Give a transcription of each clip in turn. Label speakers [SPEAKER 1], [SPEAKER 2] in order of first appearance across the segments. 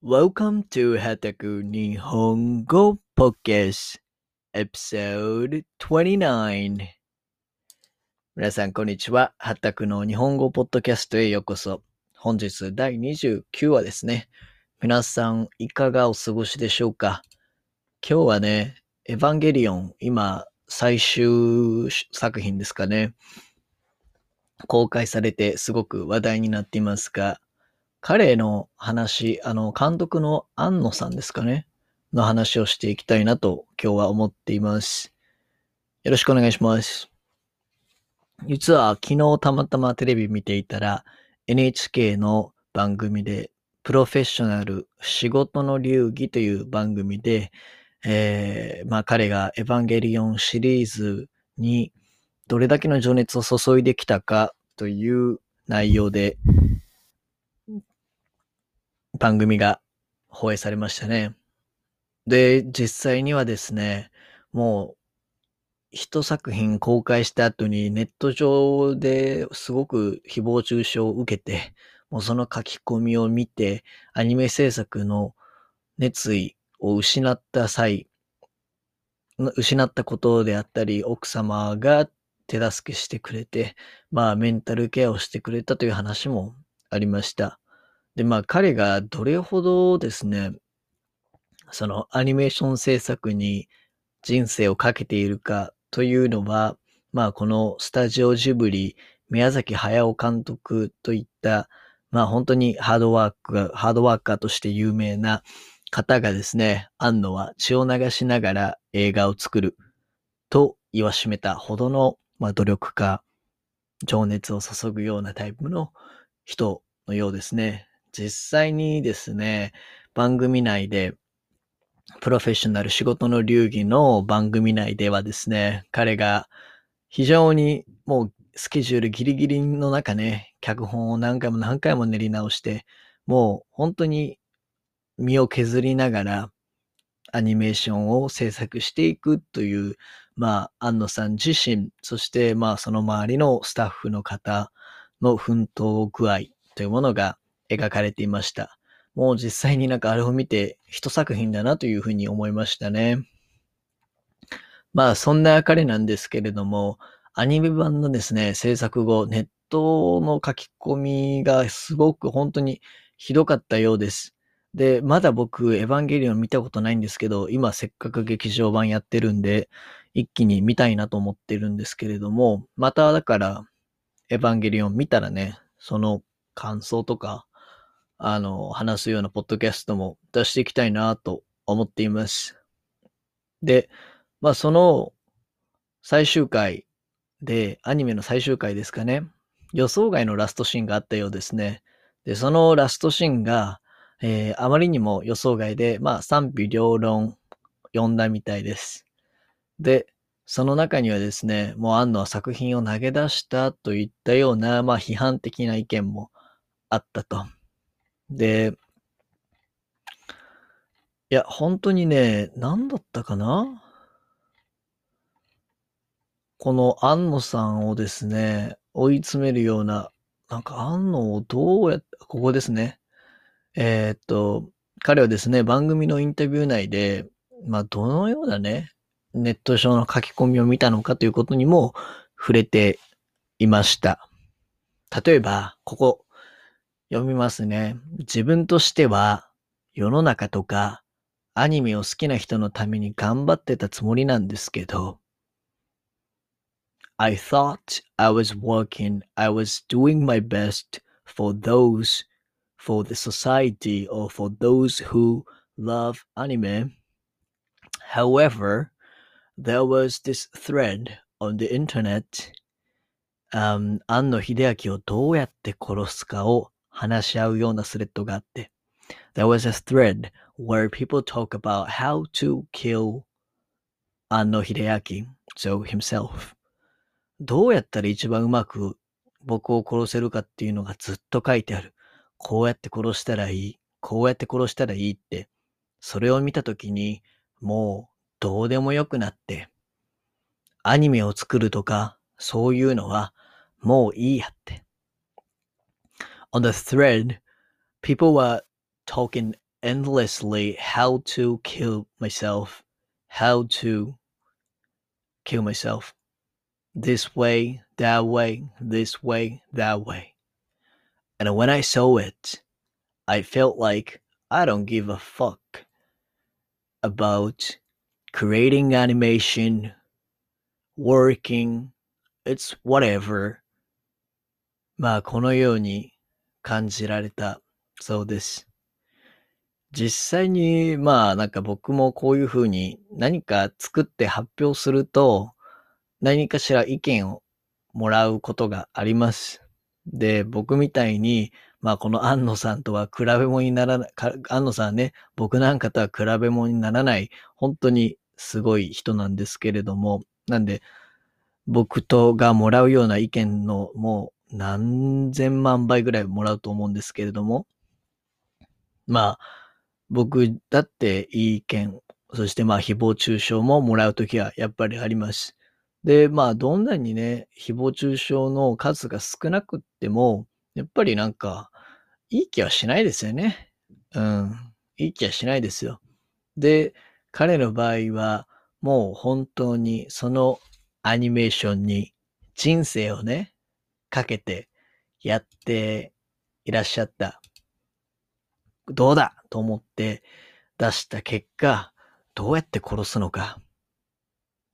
[SPEAKER 1] Welcome to はたく日本語 Podcast Episode 29皆さんこんにちは。はたくの日本語ポッドキャストへようこそ。本日第29話ですね。皆さんいかがお過ごしでしょうか？今日はね、エヴァンゲリオン、今最終作品ですかね。公開されてすごく話題になっていますが、彼の話、あの、監督の安野さんですかねの話をしていきたいなと今日は思っています。よろしくお願いします。実は昨日たまたまテレビ見ていたら NHK の番組でプロフェッショナル仕事の流儀という番組で、えー、まあ彼がエヴァンゲリオンシリーズにどれだけの情熱を注いできたかという内容で番組が放映されましたね。で、実際にはですね、もう、一作品公開した後にネット上ですごく誹謗中傷を受けて、もうその書き込みを見て、アニメ制作の熱意を失った際、失ったことであったり、奥様が手助けしてくれて、まあメンタルケアをしてくれたという話もありました。で、まあ彼がどれほどですね、そのアニメーション制作に人生をかけているかというのは、まあこのスタジオジブリ、宮崎駿監督といった、まあ本当にハードワークが、ハードワーカーとして有名な方がですね、安野は血を流しながら映画を作ると言わしめたほどの、まあ、努力家、情熱を注ぐようなタイプの人のようですね。実際にですね、番組内で、プロフェッショナル仕事の流儀の番組内ではですね、彼が非常にもうスケジュールギリギリの中ね、脚本を何回も何回も練り直して、もう本当に身を削りながらアニメーションを制作していくという、まあ、安野さん自身、そしてまあその周りのスタッフの方の奮闘具合というものが描かれていました。もう実際になんかあれを見て一作品だなというふうに思いましたね。まあそんな彼なんですけれども、アニメ版のですね、制作後、ネットの書き込みがすごく本当にひどかったようです。で、まだ僕、エヴァンゲリオン見たことないんですけど、今せっかく劇場版やってるんで、一気に見たいなと思ってるんですけれども、まただから、エヴァンゲリオン見たらね、その感想とか、あの、話すようなポッドキャストも出していきたいなと思っています。で、まあその最終回で、アニメの最終回ですかね。予想外のラストシーンがあったようですね。で、そのラストシーンが、えー、あまりにも予想外で、まあ賛否両論読んだみたいです。で、その中にはですね、もう安野は作品を投げ出したといったような、まあ批判的な意見もあったと。で、いや、本当にね、何だったかな？この安野さんをですね、追い詰めるような、なんか安野をどうやって、ここですね。えー、っと、彼はですね、番組のインタビュー内で、まあ、どのようなね、ネット上の書き込みを見たのかということにも触れていました。例えば、ここ、読みますね。自分としては世の中とかアニメを好きな人のために頑張ってたつもりなんですけど、I thought I was working, I was doing my best for those, for the society or for those who love anime. However, there was this thread on the internet um, 庵野秀明をどうやって殺すかを話し合うようなスレッドがあって、There was a thread where people talk about how to kill 安野秀明 so himself. どうやったら一番うまく僕を殺せるかっていうのがずっと書いてある。こうやって殺したらいい。こうやって殺したらいいって。それを見たときに、もうどうでもよくなって、アニメを作るとか、そういうのはもういいやって。on the thread, people were talking endlessly how to kill myself, how to kill myself. This way, that way, this way, that way. And when I saw it, I felt like I don't give a fuck about creating animation, working, it's whatever. まあ、このように 感じられたそうです。実際に、まあ、なんか僕もこういうふうに何か作って発表すると、何かしら意見をもらうことがあります。で、僕みたいに、まあこの安野さんとは比べ物にならない、安野さんね、僕なんかとは比べ物にならない、本当にすごい人なんですけれども、なんで、僕とがもらうような意見のもう何千万倍ぐらいもらうと思うんですけれども、まあ、僕だっていい意見、そしてまあ誹謗中傷ももらうときはやっぱりあります。で、まあどんなにね、誹謗中傷の数が少なくっても、やっぱりなんか、いい気はしないですよね。うん。いい気はしないですよ。で、彼の場合は、もう本当にそのアニメーションに人生をね、かけてやっていらっしゃった。どうだ？と思って出した結果、どうやって殺すのか？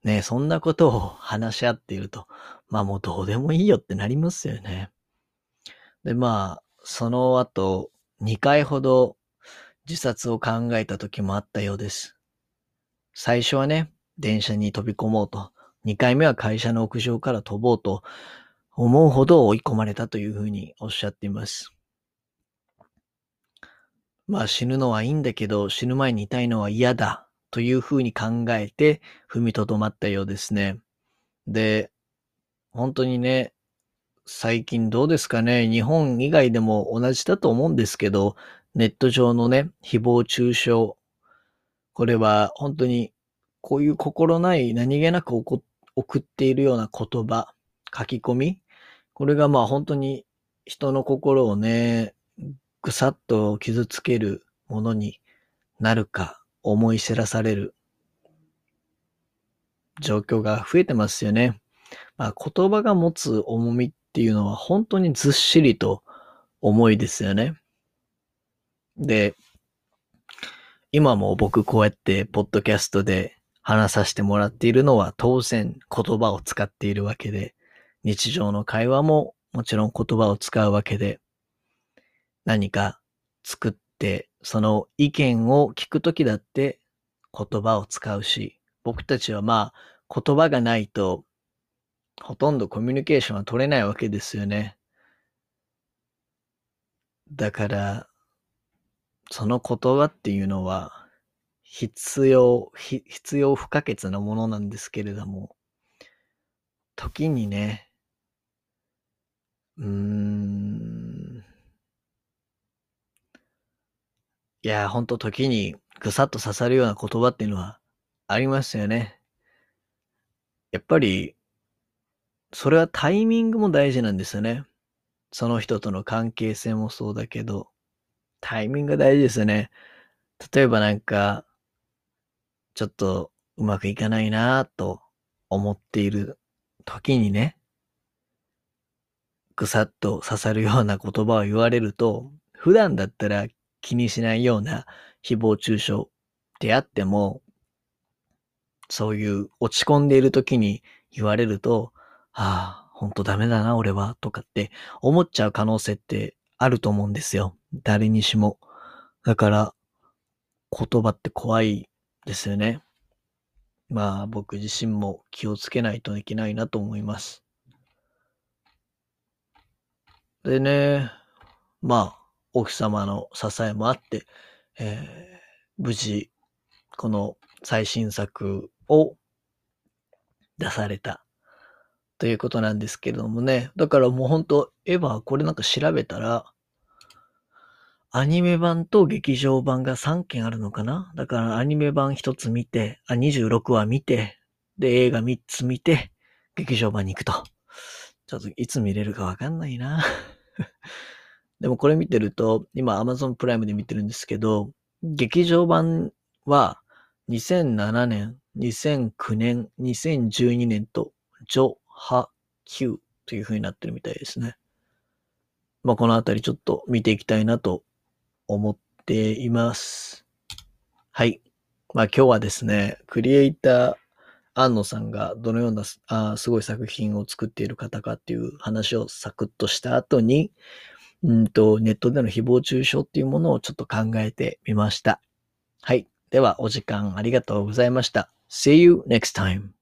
[SPEAKER 1] ねそんなことを話し合っていると、まあもうどうでもいいよってなりますよね。で、まあ、その後、2回ほど自殺を考えた時もあったようです。最初はね、電車に飛び込もうと、2回目は会社の屋上から飛ぼうと思うほど追い込まれたというふうにおっしゃっています。まあ死ぬのはいいんだけど、死ぬ前にいたいのは嫌だというふうに考えて踏みとどまったようですね。で、本当にね、最近どうですかね日本以外でも同じだと思うんですけど、ネット上のね、誹謗中傷。これは本当にこういう心ない何気なく送っているような言葉、書き込み。これがまあ本当に人の心をね、ぐさっと傷つけるものになるか思い知らされる状況が増えてますよね。まあ、言葉が持つ重みっていうのは本当にずっしりと重いですよね。で、今も僕こうやってポッドキャストで話させてもらっているのは当然言葉を使っているわけで、日常の会話ももちろん言葉を使うわけで、何か作ってその意見を聞くときだって言葉を使うし、僕たちはまあ言葉がないとほとんどコミュニケーションは取れないわけですよね。だから、その言葉っていうのは、必要、必要不可欠なものなんですけれども、時にね、うーん、いや、ほんと時にぐさっと刺さるような言葉っていうのはありますよね。やっぱりそれはタイミングも大事なんですよね。その人との関係性もそうだけど、タイミングが大事ですよね。例えばなんか、ちょっとうまくいかないなぁと思っている時にね、ぐさっと刺さるような言葉を言われると、普段だったら気にしないような誹謗中傷であっても、そういう落ち込んでいる時に言われると、ああ、ほんとダメだな、俺は、とかって思っちゃう可能性ってあると思うんですよ。誰にしも。だから、言葉って怖いですよね。まあ、僕自身も気をつけないといけないなと思います。でね、まあ、奥様の支えもあって、えー、無事、この最新作を出されたということなんですけれどもね。だからもうほんと、エヴァ、これなんか調べたら、アニメ版と劇場版が3件あるのかな？だからアニメ版1つ見て、あ、26話見て、で、映画3つ見て、劇場版に行くと。ちょっといつ見れるかわかんないな。でもこれ見てると、今 Amazon プライムで見てるんですけど、劇場版は2007年、2009年、2012年と、ジョ・ハ・キューという風になってるみたいですね。まあ、このあたりちょっと見ていきたいなと思っています。はい。まあ、今日はですね、クリエイター、安野さんがどのようなあすごい作品を作っている方かっていう話をサクッとした後に、うんと、ネットでの誹謗中傷っていうものをちょっと考えてみました。はい。では、お時間ありがとうございました。See you next time.